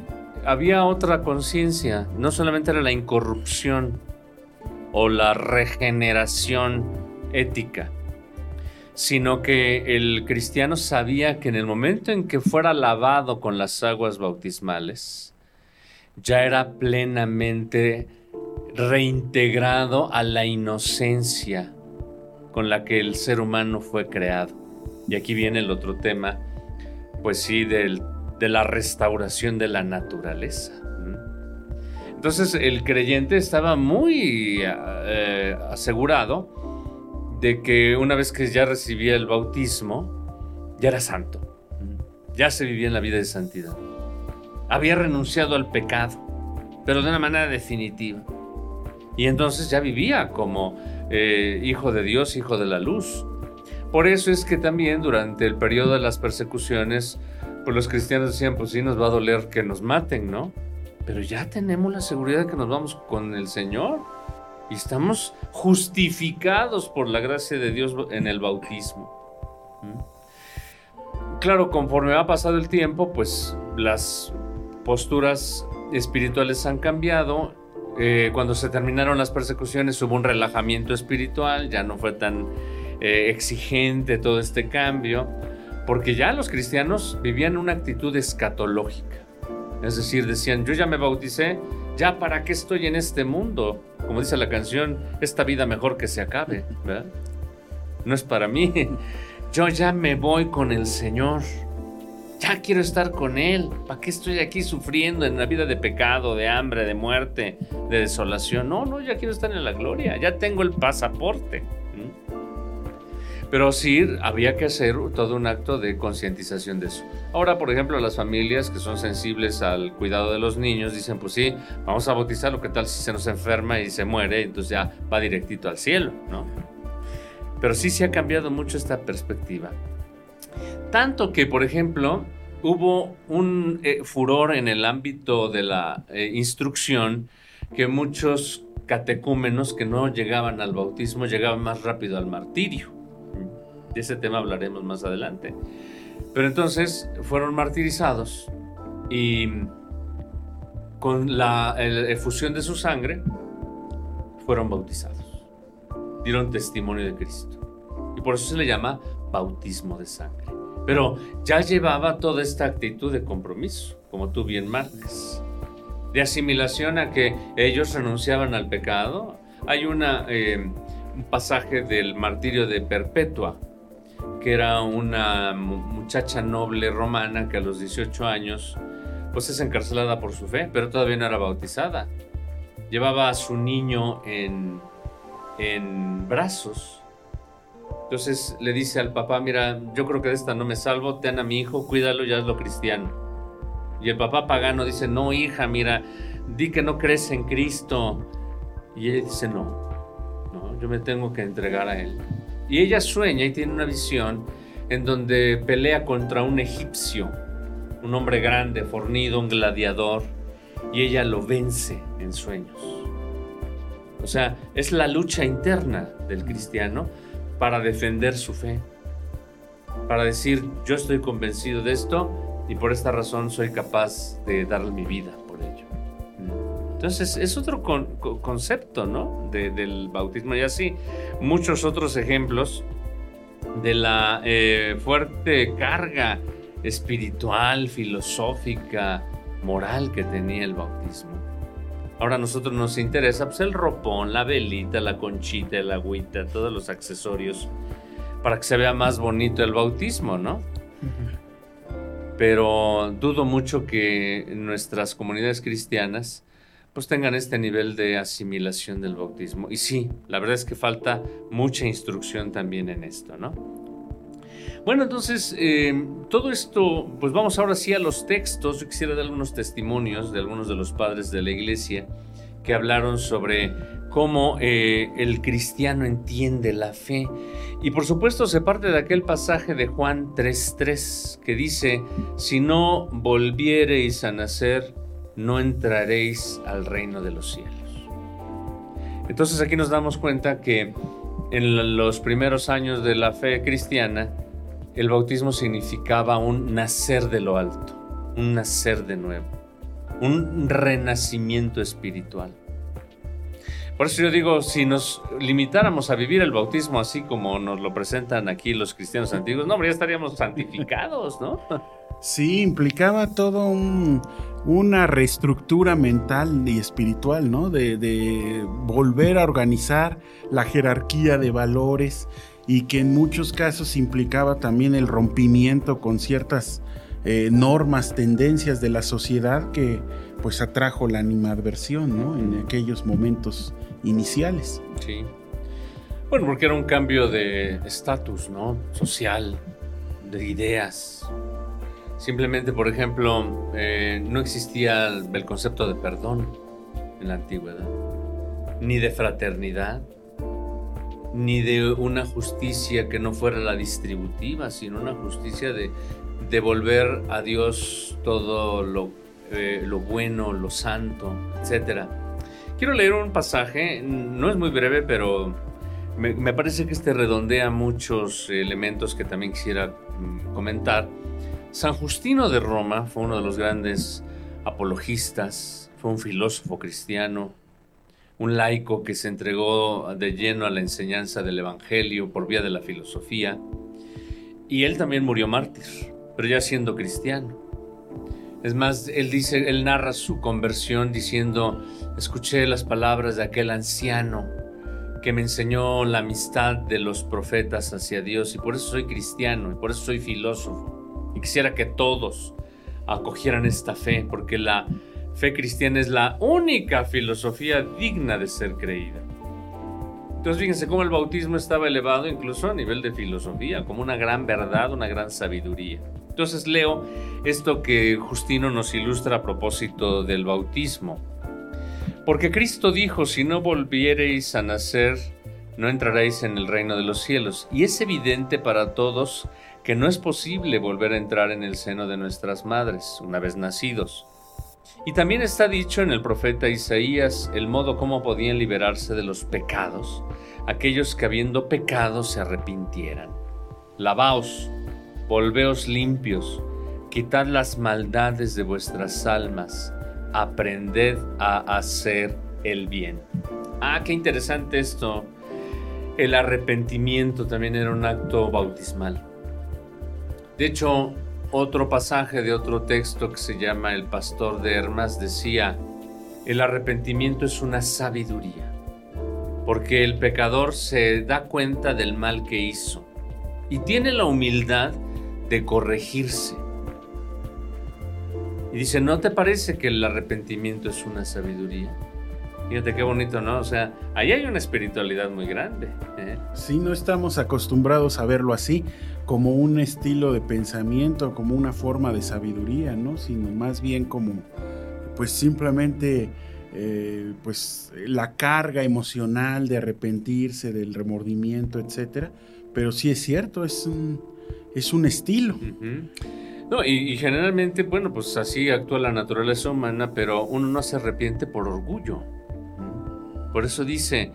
había otra conciencia, no solamente era la incorrupción, o la regeneración ética, sino que el cristiano sabía que en el momento en que fuera lavado con las aguas bautismales, ya era plenamente reintegrado a la inocencia con la que el ser humano fue creado. Y aquí viene el otro tema, pues sí, de la restauración de la naturaleza. Entonces el creyente estaba muy eh, asegurado de que una vez que ya recibía el bautismo, ya era santo. Ya se vivía en la vida de santidad. Había renunciado al pecado, pero de una manera definitiva. Y entonces ya vivía como eh, hijo de Dios, hijo de la luz. Por eso es que también durante el periodo de las persecuciones, pues los cristianos decían, pues sí nos va a doler que nos maten, ¿no? pero ya tenemos la seguridad de que nos vamos con el Señor y estamos justificados por la gracia de Dios en el bautismo. ¿Mm? Claro, conforme ha pasado el tiempo, pues las posturas espirituales han cambiado. Eh, cuando se terminaron las persecuciones hubo un relajamiento espiritual, ya no fue tan eh, exigente todo este cambio, porque ya los cristianos vivían una actitud escatológica. Es decir, decían, yo ya me bauticé, ya para qué estoy en este mundo. Como dice la canción, esta vida mejor que se acabe, ¿verdad? No es para mí. Yo ya me voy con el Señor. Ya quiero estar con Él. ¿Para qué estoy aquí sufriendo en la vida de pecado, de hambre, de muerte, de desolación? No, no, ya quiero estar en la gloria. Ya tengo el pasaporte. Pero sí había que hacer todo un acto de concientización de eso. Ahora, por ejemplo, las familias que son sensibles al cuidado de los niños dicen, pues sí, vamos a bautizarlo, ¿qué tal si se nos enferma y se muere? Entonces ya va directito al cielo, ¿no? Pero sí se ha cambiado mucho esta perspectiva. Tanto que, por ejemplo, hubo un eh, furor en el ámbito de la eh, instrucción que muchos catecúmenos que no llegaban al bautismo llegaban más rápido al martirio. De ese tema hablaremos más adelante. Pero entonces fueron martirizados y con la efusión de su sangre fueron bautizados. Dieron testimonio de Cristo. Y por eso se le llama bautismo de sangre. Pero ya llevaba toda esta actitud de compromiso, como tú bien marcas. De asimilación a que ellos renunciaban al pecado, Hay una, eh, un pasaje del martirio de Perpetua, que era una muchacha noble romana que a los 18 años pues es encarcelada por su fe, pero todavía no era bautizada. Llevaba a su niño en, en brazos. Entonces le dice al papá, mira, yo creo que de esta no me salvo, ten a mi hijo, cuídalo, ya es lo cristiano. Y el papá pagano dice, no, hija, mira, di que no crees en Cristo. Y ella dice, no, no, yo me tengo que entregar a él. Y ella sueña y tiene una visión en donde pelea contra un egipcio, un hombre grande, fornido, un gladiador, y ella lo vence en sueños. O sea, es la lucha interna del cristiano para defender su fe, para decir, yo estoy convencido de esto y por esta razón soy capaz de darle mi vida. Entonces es otro concepto, ¿no? del bautismo y así muchos otros ejemplos de la eh, fuerte carga espiritual, filosófica, moral que tenía el bautismo. Ahora a nosotros nos interesa pues, el ropón, la velita, la conchita, el agüita, todos los accesorios para que se vea más bonito el bautismo, ¿no? Pero dudo mucho que nuestras comunidades cristianas pues tengan este nivel de asimilación del bautismo. Y sí, la verdad es que falta mucha instrucción también en esto, ¿no? Bueno, entonces, eh, todo esto, pues vamos ahora sí a los textos. Yo quisiera dar algunos testimonios de algunos de los padres de la iglesia que hablaron sobre cómo eh, el cristiano entiende la fe. Y por supuesto se parte de aquel pasaje de Juan 3.3 que dice, si no volviereis a nacer, no entraréis al reino de los cielos. Entonces aquí nos damos cuenta que en los primeros años de la fe cristiana, el bautismo significaba un nacer de lo alto, un nacer de nuevo, un renacimiento espiritual. Por eso yo digo, si nos limitáramos a vivir el bautismo así como nos lo presentan aquí los cristianos antiguos, no, ya estaríamos santificados, ¿no? Sí, implicaba todo una reestructura mental y espiritual, ¿no? De, volver a organizar la jerarquía de valores y que en muchos casos implicaba también el rompimiento con ciertas eh, normas, tendencias de la sociedad que pues atrajo la animadversión, ¿no? En aquellos momentos iniciales. Sí. Bueno, porque era un cambio de estatus, ¿no? Social, de ideas, Simplemente, por ejemplo, eh, no existía el concepto de perdón en la antigüedad, ni de fraternidad, ni de una justicia que no fuera la distributiva, sino una justicia de devolver a Dios todo lo, eh, bueno, lo santo, etc. Quiero leer un pasaje, no es muy breve, pero me, me parece que este redondea muchos elementos que también quisiera mm, comentar San Justino de Roma fue uno de los grandes apologistas, fue un filósofo cristiano, un laico que se entregó de lleno a la enseñanza del Evangelio por vía de la filosofía, y él también murió mártir, pero ya siendo cristiano. Es más, él dice, él narra su conversión diciendo, escuché las palabras de aquel anciano que me enseñó la amistad de los profetas hacia Dios y por eso soy cristiano y por eso soy filósofo. Quisiera que todos acogieran esta fe, porque la fe cristiana es la única filosofía digna de ser creída. Entonces fíjense cómo el bautismo estaba elevado incluso a nivel de filosofía, como una gran verdad, una gran sabiduría. Entonces leo esto que Justino nos ilustra a propósito del bautismo. Porque Cristo dijo, si no volviereis a nacer, no entraréis en el reino de los cielos. Y es evidente para todos que no es posible volver a entrar en el seno de nuestras madres una vez nacidos. Y también está dicho en el profeta Isaías el modo como podían liberarse de los pecados aquellos que habiendo pecado se arrepintieran. Lavaos, volveos limpios, quitad las maldades de vuestras almas, aprended a hacer el bien. Ah, qué interesante esto. El arrepentimiento también era un acto bautismal. De hecho, otro pasaje de otro texto que se llama El pastor de Hermas decía, el arrepentimiento es una sabiduría. porque el pecador se da cuenta del mal que hizo y tiene la humildad de corregirse. Y dice, ¿no te parece que el arrepentimiento es una sabiduría? Fíjate qué bonito, ¿no? O sea, ahí hay una espiritualidad muy grande. ¿eh? Sí, no estamos acostumbrados a verlo así, como un estilo de pensamiento, como una forma de sabiduría, ¿no? Sino más bien como, pues simplemente, eh, pues la carga emocional de arrepentirse, del remordimiento, etcétera. Pero sí es cierto, es un, es un estilo. No, y, generalmente, bueno, pues así actúa la naturaleza humana, pero uno no se arrepiente por orgullo. Por eso dice,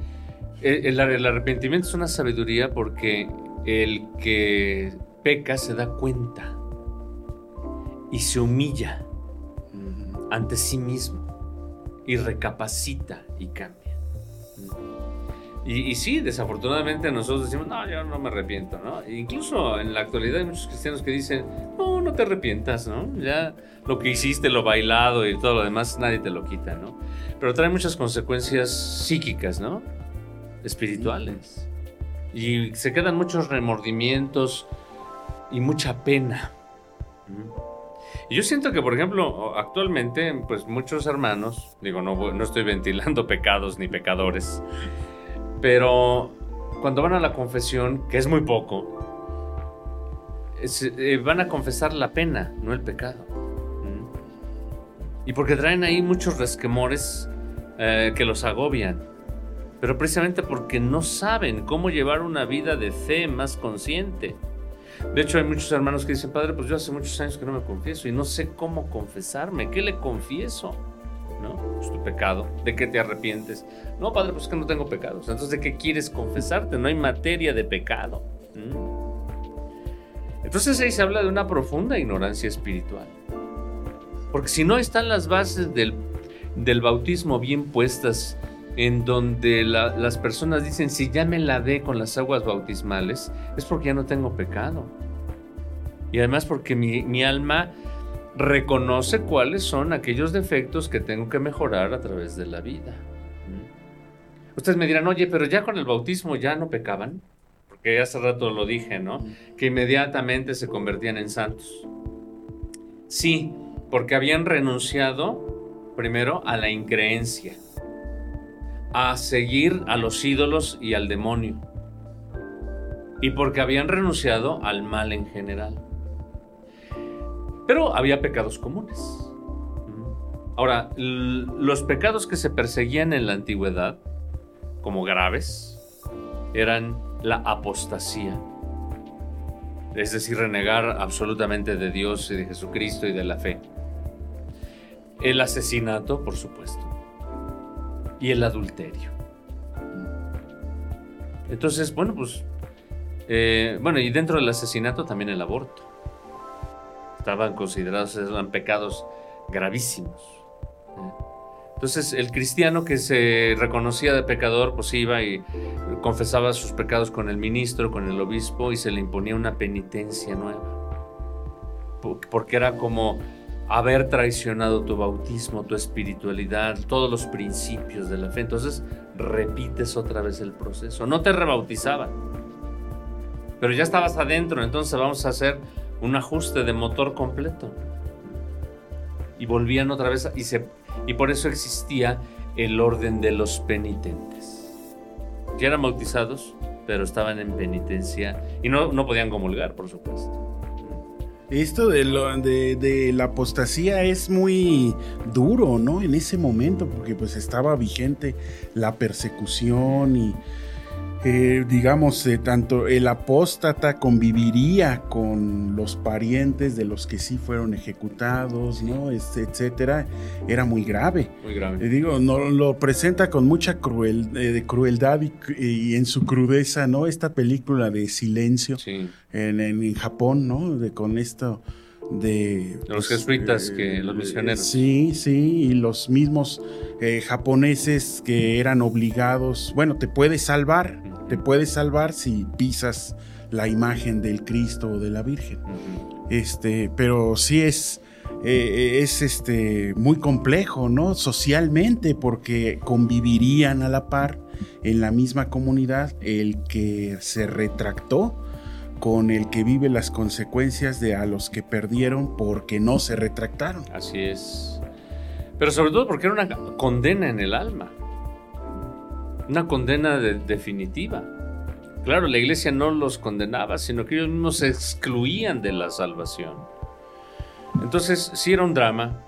el, arrepentimiento es una sabiduría porque el que peca se da cuenta y se humilla ante sí mismo y recapacita y cambia. Y, sí, desafortunadamente nosotros decimos, no, yo no me arrepiento, ¿no? E incluso en la actualidad hay muchos cristianos que dicen, no, no te arrepientas, ¿no? Ya lo que hiciste, lo bailado y todo lo demás, nadie te lo quita, ¿no? Pero trae muchas consecuencias psíquicas, ¿no? Espirituales. Y se quedan muchos remordimientos y mucha pena. Y yo siento que, por ejemplo, actualmente, pues muchos hermanos, digo, no, no estoy ventilando pecados ni pecadores, pero cuando van a la confesión, que es muy poco, eh, van a confesar la pena, no el pecado. Y porque traen ahí muchos resquemores eh, que los agobian. Pero precisamente porque no saben cómo llevar una vida de fe más consciente. De hecho, hay muchos hermanos que dicen, Padre, pues yo hace muchos años que no me confieso y no sé cómo confesarme. ¿Qué le confieso? ¿No? Es tu pecado. ¿De qué te arrepientes? No, padre, pues es que no tengo pecados. Entonces, ¿de qué quieres confesarte? No hay materia de pecado. Entonces ahí se habla de una profunda ignorancia espiritual. Porque si no están las bases del, bautismo bien puestas, en donde las personas dicen, si ya me lavé con las aguas bautismales, es porque ya no tengo pecado. Y además porque mi, mi alma reconoce cuáles son aquellos defectos que tengo que mejorar a través de la vida. ¿Mm? Ustedes me dirán, oye, pero ya con el bautismo ya no pecaban, porque hace rato lo dije, ¿no? Que inmediatamente se convertían en santos. Sí, porque habían renunciado primero a la increencia, a seguir a los ídolos y al demonio, y porque habían renunciado al mal en general. Pero había pecados comunes. Ahora, los pecados que se perseguían en la antigüedad, como graves, eran la apostasía, es decir, renegar absolutamente de Dios y de Jesucristo y de la fe. El asesinato, por supuesto, y el adulterio. Entonces, bueno, pues, eh, bueno, y dentro del asesinato también el aborto estaban considerados, eran pecados gravísimos. Entonces el cristiano que se reconocía de pecador, pues iba y confesaba sus pecados con el ministro, con el obispo, y se le imponía una penitencia nueva. Porque era como haber traicionado tu bautismo, tu espiritualidad, todos los principios de la fe. Entonces repites otra vez el proceso. No te rebautizaban, pero ya estabas adentro, entonces vamos a hacer un ajuste de motor completo. Y volvían otra vez y, se, y por eso existía el orden de los penitentes. Ya eran bautizados, pero estaban en penitencia y no, no podían comulgar, por supuesto. Esto de, lo, de, de, la apostasía es muy duro, ¿no? En ese momento, porque pues estaba vigente la persecución y digamos, eh, tanto el apóstata conviviría con los parientes de los que sí fueron ejecutados, ¿no? Este, etcétera, era muy grave. Muy grave. Eh, digo, no, lo presenta con mucha cruel, eh, crueldad y, en su crudeza, ¿no? Esta película de Silencio en, en, Japón, ¿no? De, con esto de... Los pues, jesuitas, que los misioneros. Sí, sí, y los mismos japoneses que eran obligados, bueno, te puedes salvar, te puedes salvar si pisas la imagen del Cristo o de la Virgen. Este, pero sí es, eh, es este, muy complejo, ¿no? Socialmente, porque convivirían a la par en la misma comunidad, el que se retractó con el que vive las consecuencias de a los que perdieron porque no se retractaron. Así es. Pero sobre todo porque era una condena en el alma. Una condena definitiva. Claro, la iglesia no los condenaba, sino que ellos mismos se excluían de la salvación. Entonces, sí era un drama.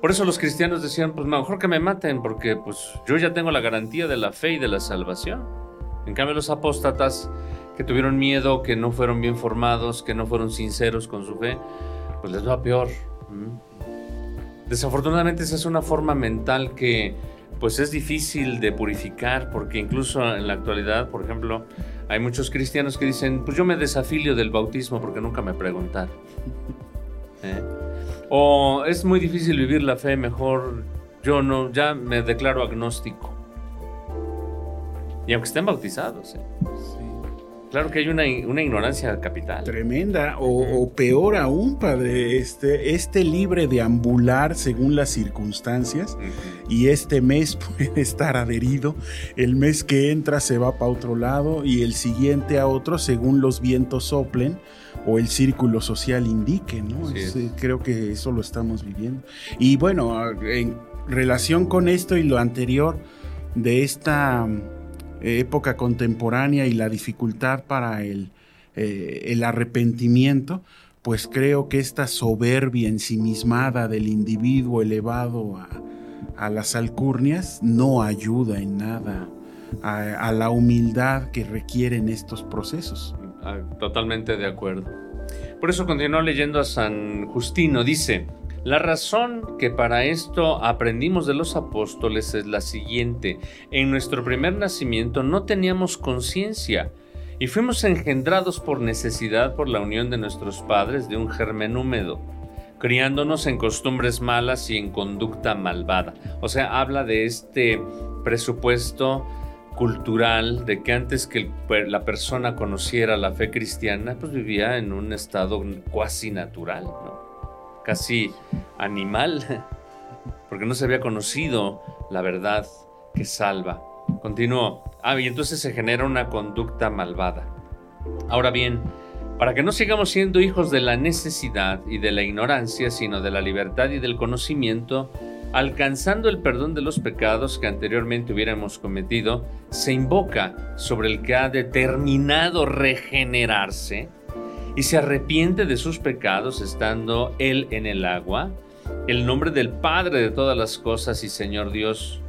Por eso los cristianos decían, pues mejor que me maten, porque pues yo ya tengo la garantía de la fe y de la salvación. En cambio, los apóstatas que tuvieron miedo, que no fueron bien formados, que no fueron sinceros con su fe, pues les va peor. Desafortunadamente esa es una forma mental que pues es difícil de purificar porque incluso en la actualidad, por ejemplo, hay muchos cristianos que dicen, pues yo me desafilio del bautismo porque nunca me preguntaron. ¿Eh? O es muy difícil vivir la fe, mejor yo no, ya me declaro agnóstico. Y aunque estén bautizados. ¿eh? Claro que hay una, ignorancia capital. Tremenda, o, peor aún, padre, este, este libre de ambular según las circunstancias, y este mes puede estar adherido, el mes que entra se va para otro lado, y el siguiente a otro según los vientos soplen o el círculo social indique, ¿no? Eh, creo que eso lo estamos viviendo. Y bueno, en relación con esto y lo anterior de esta época contemporánea y la dificultad para el, eh, el arrepentimiento, pues creo que esta soberbia ensimismada del individuo elevado a, las alcurnias no ayuda en nada a, la humildad que requieren estos procesos. Ah, totalmente de acuerdo. Por eso continuó leyendo a San Justino. Dice, la razón que para esto aprendimos de los apóstoles es la siguiente. En nuestro primer nacimiento no teníamos conciencia y fuimos engendrados por necesidad por la unión de nuestros padres de un germen húmedo, criándonos en costumbres malas y en conducta malvada. O sea, habla de este presupuesto cultural de que antes que la persona conociera la fe cristiana, pues vivía en un estado cuasi natural, ¿no? Casi animal, porque no se había conocido la verdad que salva. Continuó. Ah, y entonces se genera una conducta malvada. Ahora bien, para que no sigamos siendo hijos de la necesidad y de la ignorancia, sino de la libertad y del conocimiento, alcanzando el perdón de los pecados que anteriormente hubiéramos cometido, se invoca sobre el que ha determinado regenerarse y se arrepiente de sus pecados estando Él en el agua, el nombre del Padre de todas las cosas y Señor Dios,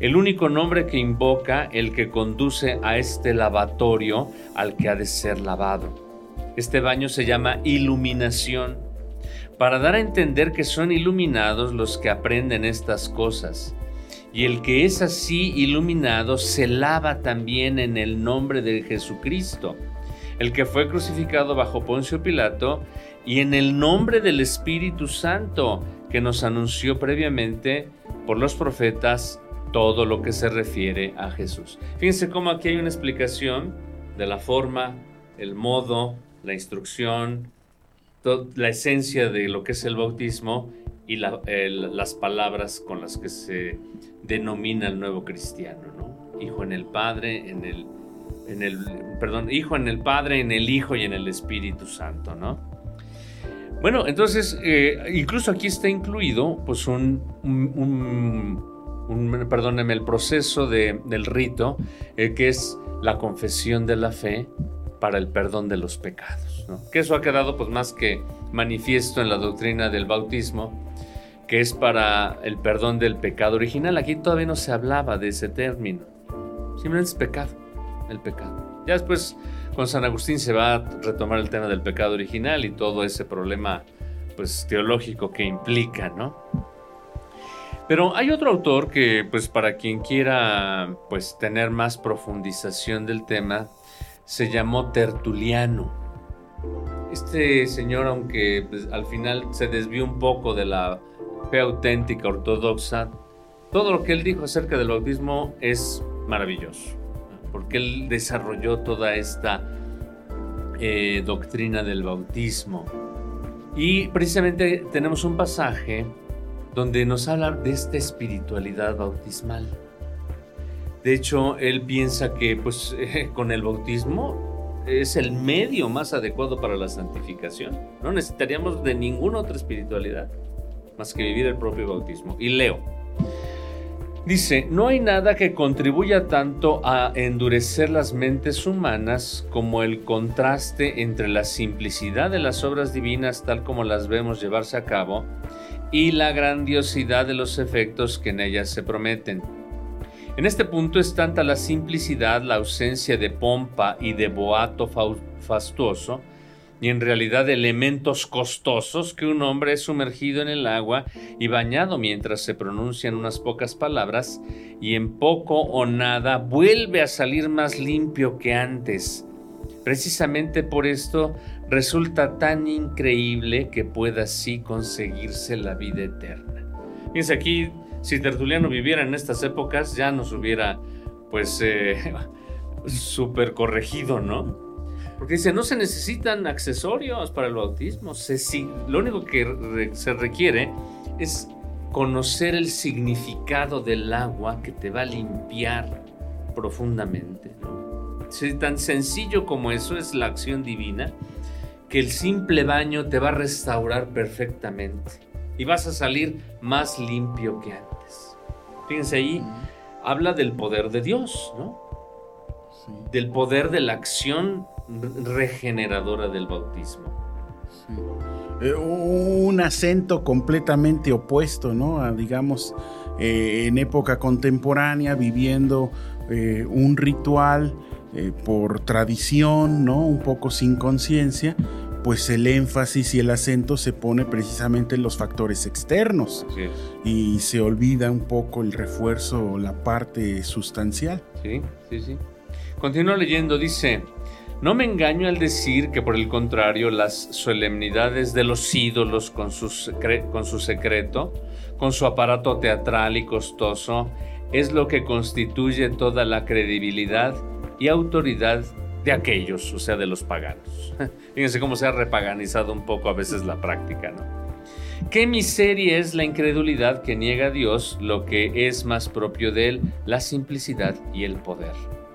el único nombre que invoca el que conduce a este lavatorio al que ha de ser lavado. Este baño se llama iluminación, para dar a entender que son iluminados los que aprenden estas cosas. Y el que es así iluminado se lava también en el nombre de Jesucristo el que fue crucificado bajo Poncio Pilato, y en el nombre del Espíritu Santo, que nos anunció previamente por los profetas todo lo que se refiere a Jesús. Fíjense cómo aquí hay una explicación de la forma, el modo, la instrucción, la esencia de lo que es el bautismo y las palabras con las que se denomina el nuevo cristiano, ¿no? Hijo en el Padre, en el en el, perdón, Hijo en el Padre, en el Hijo y en el Espíritu Santo, ¿no? Bueno, entonces, eh, incluso aquí está incluido, pues, un, un, perdóneme, el proceso del rito, eh, que es la confesión de la fe para el perdón de los pecados, ¿no? Que eso ha quedado, pues, más que manifiesto en la doctrina del bautismo, que es para el perdón del pecado original. Aquí todavía no se hablaba de ese término, simplemente es pecado el pecado. Ya después con San Agustín se va a retomar el tema del pecado original y todo ese problema pues teológico que implica, ¿no? Pero hay otro autor que pues para quien quiera pues tener más profundización del tema se llamó Tertuliano. Este señor aunque pues, al final se desvió un poco de la fe auténtica ortodoxa, todo lo que él dijo acerca del bautismo es maravilloso porque él desarrolló toda esta eh, doctrina del bautismo. Y precisamente tenemos un pasaje donde nos habla de esta espiritualidad bautismal. De hecho, él piensa que pues con el bautismo es el medio más adecuado para la santificación. No necesitaríamos de ninguna otra espiritualidad más que vivir el propio bautismo. Y leo. Dice, no hay nada que contribuya tanto a endurecer las mentes humanas como el contraste entre la simplicidad de las obras divinas tal como las vemos llevarse a cabo y la grandiosidad de los efectos que en ellas se prometen. En este punto es tanta la simplicidad, la ausencia de pompa y de boato fastuoso, y en realidad elementos costosos que un hombre es sumergido en el agua y bañado mientras se pronuncian unas pocas palabras y en poco o nada vuelve a salir más limpio que antes. Precisamente por esto resulta tan increíble que pueda así conseguirse la vida eterna. Fíjense aquí, si Tertuliano viviera en estas épocas ya nos hubiera pues eh, corregido, ¿no? Porque dice, no se necesitan accesorios para el bautismo. Se, lo único que se requiere es conocer el significado del agua que te va a limpiar profundamente. tan sencillo como eso es la acción divina, que el simple baño te va a restaurar perfectamente y vas a salir más limpio que antes. Fíjense ahí, habla del poder de Dios, ¿no? Del poder de la acción regeneradora del bautismo. Eh, un acento completamente opuesto, ¿no? A, digamos, eh, en época contemporánea, viviendo eh, un ritual por tradición, ¿no? Un poco sin conciencia, pues el énfasis y el acento se pone precisamente en los factores externos y se olvida un poco el refuerzo, la parte sustancial. Sí, sí, sí. Continúa leyendo, dice, no me engaño al decir que por el contrario las solemnidades de los ídolos con su, secreto, con su aparato teatral y costoso, es lo que constituye toda la credibilidad y autoridad de aquellos, o sea, de los paganos. Fíjense cómo se ha repaganizado un poco a veces la práctica, ¿no? Qué miseria es la incredulidad que niega a Dios lo que es más propio de él, la simplicidad y el poder.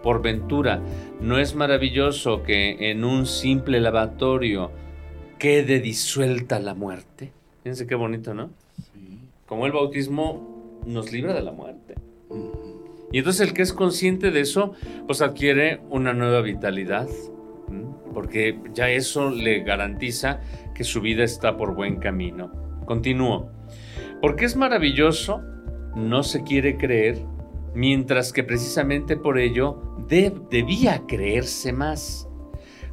Por ventura, ¿no es maravilloso que en un simple lavatorio quede disuelta la muerte? Fíjense qué bonito, ¿no? Como el bautismo nos libra de la muerte. Y entonces el que es consciente de eso, pues adquiere una nueva vitalidad, porque ya eso le garantiza que su vida está por buen camino. Continúo. Porque es maravilloso, no se quiere creer mientras que precisamente por ello debía creerse más.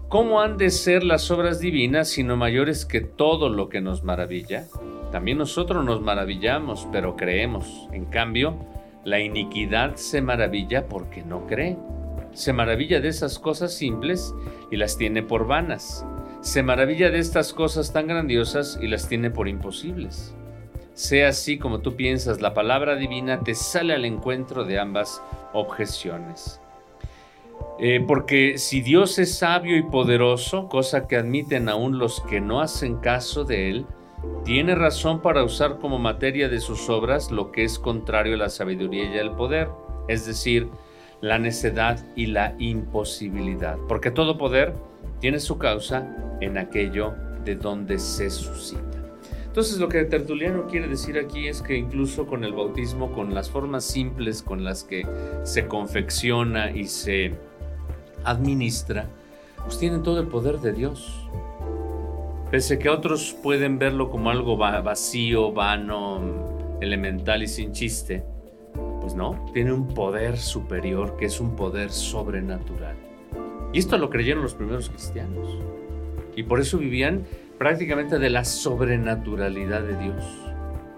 ¿Cómo han de ser las obras divinas sino mayores que todo lo que nos maravilla? También nosotros nos maravillamos, pero creemos. En cambio, la iniquidad se maravilla porque no cree. Se maravilla de esas cosas simples y las tiene por vanas. Se maravilla de estas cosas tan grandiosas y las tiene por imposibles sea así como tú piensas, la palabra divina te sale al encuentro de ambas objeciones. Eh, porque si Dios es sabio y poderoso, cosa que admiten aún los que no hacen caso de Él, tiene razón para usar como materia de sus obras lo que es contrario a la sabiduría y al poder, es decir, la necedad y la imposibilidad, porque todo poder tiene su causa en aquello de donde se suscita. Entonces lo que Tertuliano quiere decir aquí es que incluso con el bautismo, con las formas simples con las que se confecciona y se administra, pues tienen todo el poder de Dios. Pese que otros pueden verlo como algo vacío, vano, elemental y sin chiste, pues no, tiene un poder superior que es un poder sobrenatural. Y esto lo creyeron los primeros cristianos. Y por eso vivían prácticamente de la sobrenaturalidad de Dios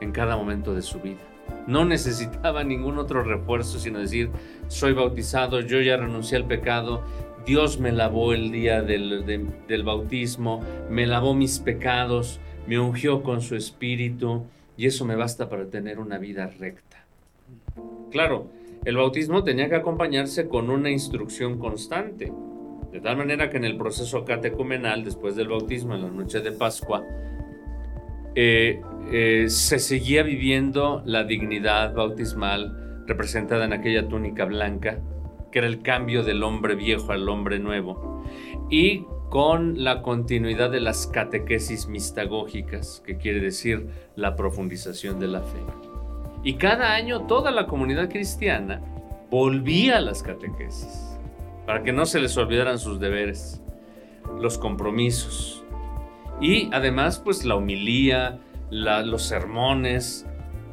en cada momento de su vida. No necesitaba ningún otro refuerzo, sino decir, soy bautizado, yo ya renuncié al pecado, Dios me lavó el día del, del bautismo, me lavó mis pecados, me ungió con su espíritu, y eso me basta para tener una vida recta. Claro, el bautismo tenía que acompañarse con una instrucción constante. De tal manera que en el proceso catecumenal, después del bautismo, en la noche de Pascua, eh, eh, se seguía viviendo la dignidad bautismal representada en aquella túnica blanca, que era el cambio del hombre viejo al hombre nuevo, y con la continuidad de las catequesis mistagógicas, que quiere decir la profundización de la fe. Y cada año toda la comunidad cristiana volvía a las catequesis, para que no se les olvidaran sus deberes, los compromisos. Y además, pues la humilía, los sermones,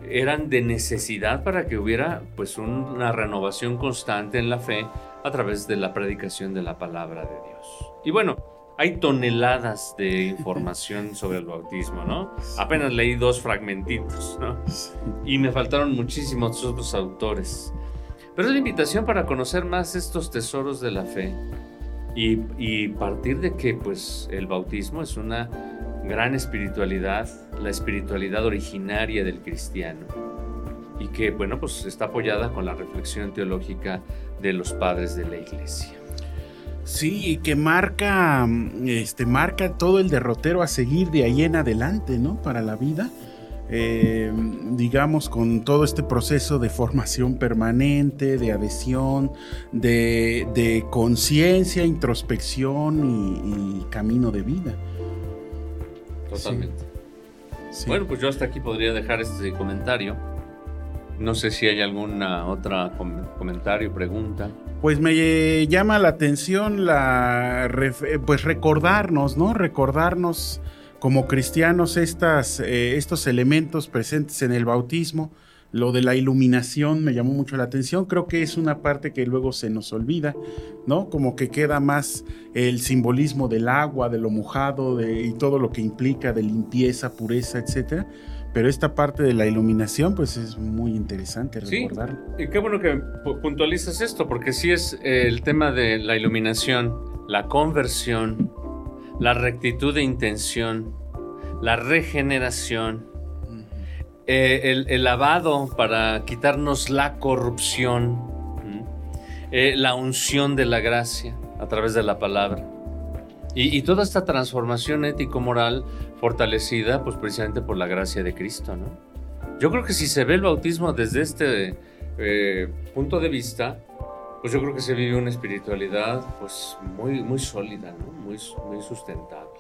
eran de necesidad para que hubiera pues una renovación constante en la fe a través de la predicación de la palabra de Dios. Y bueno, hay toneladas de información sobre el bautismo, ¿no? Apenas leí dos fragmentitos, ¿no? Y me faltaron muchísimos otros autores. Pero es la invitación para conocer más estos tesoros de la fe y, y partir de que pues el bautismo es una gran espiritualidad, la espiritualidad originaria del cristiano y que bueno pues está apoyada con la reflexión teológica de los padres de la iglesia. Sí, y que marca, este, marca todo el derrotero a seguir de ahí en adelante, ¿no? Para la vida. Eh, digamos, con todo este proceso de formación permanente, de adhesión, de, conciencia, introspección y, camino de vida. Totalmente. Bueno, pues yo hasta aquí podría dejar este comentario. No sé si hay alguna otra comentario, pregunta. Pues me llama la atención la pues recordarnos, ¿no? Recordarnos como cristianos estas, eh, estos elementos presentes en el bautismo. Lo de la iluminación me llamó mucho la atención. Creo que es una parte que luego se nos olvida, ¿no? Como que queda más el simbolismo del agua, de lo mojado de, y todo lo que implica de limpieza, pureza, etcétera pero esta parte de la iluminación, pues es muy interesante recordarlo. Sí, y qué bueno que puntualizas esto, porque sí es eh, el tema de la iluminación, la conversión, la rectitud de intención, la regeneración, eh, el, lavado para quitarnos la corrupción, eh, la unción de la gracia a través de la palabra. Y, toda esta transformación ético-moral fortalecida pues precisamente por la gracia de Cristo, ¿no? Yo creo que si se ve el bautismo desde este eh, punto de vista, pues yo creo que se vive una espiritualidad pues muy, muy sólida, ¿no? Muy, muy sustentable.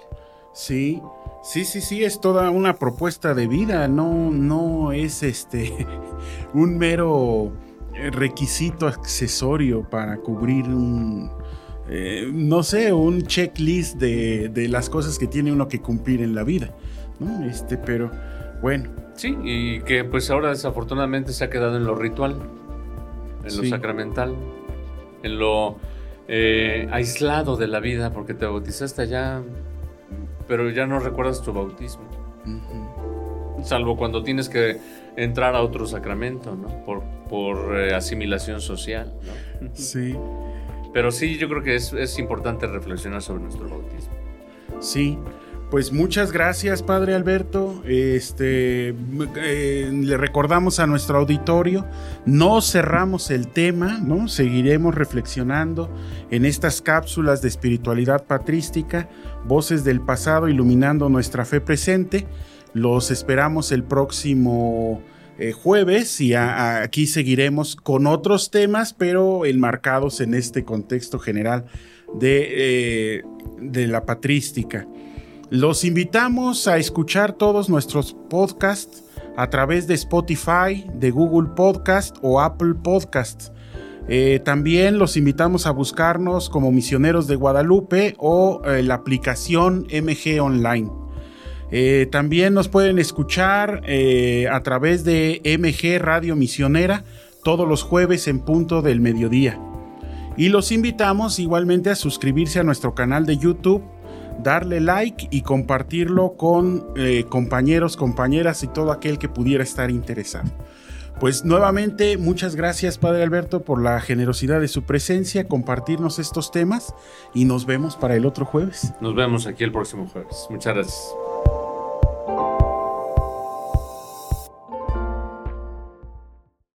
Sí, sí, sí, sí, es toda una propuesta de vida, no, no es este un mero requisito accesorio para cubrir un, eh, no sé, un checklist de, las cosas que tiene uno que cumplir en la vida, ¿no? Este, pero bueno. Sí, y que pues ahora desafortunadamente se ha quedado en lo ritual, en lo sacramental, en lo eh, aislado de la vida, porque te bautizaste allá, pero ya no recuerdas tu bautismo. Salvo cuando tienes que entrar a otro sacramento, ¿no? Por, por eh, asimilación social, ¿no? Sí. Pero sí, yo creo que es, importante reflexionar sobre nuestro bautismo. Sí, pues muchas gracias, Padre Alberto. Este, eh, le recordamos a nuestro auditorio, no cerramos el tema, ¿no? Seguiremos reflexionando en estas cápsulas de espiritualidad patrística, voces del pasado iluminando nuestra fe presente. Los esperamos el próximo eh, jueves y aquí seguiremos con otros temas, pero enmarcados en este contexto general de, eh, de la patrística. Los invitamos a escuchar todos nuestros podcasts a través de Spotify, de Google Podcast o Apple Podcast. Eh, también los invitamos a buscarnos como misioneros de Guadalupe o la aplicación MG Online. Eh, también nos pueden escuchar eh, a través de MG Radio Misionera todos los jueves en punto del mediodía. Y los invitamos igualmente a suscribirse a nuestro canal de YouTube, darle like y compartirlo con eh, compañeros, compañeras y todo aquel que pudiera estar interesado. Pues nuevamente, muchas gracias Padre Alberto por la generosidad de su presencia, compartirnos estos temas y nos vemos para el otro jueves. Nos vemos aquí el próximo jueves. Muchas gracias.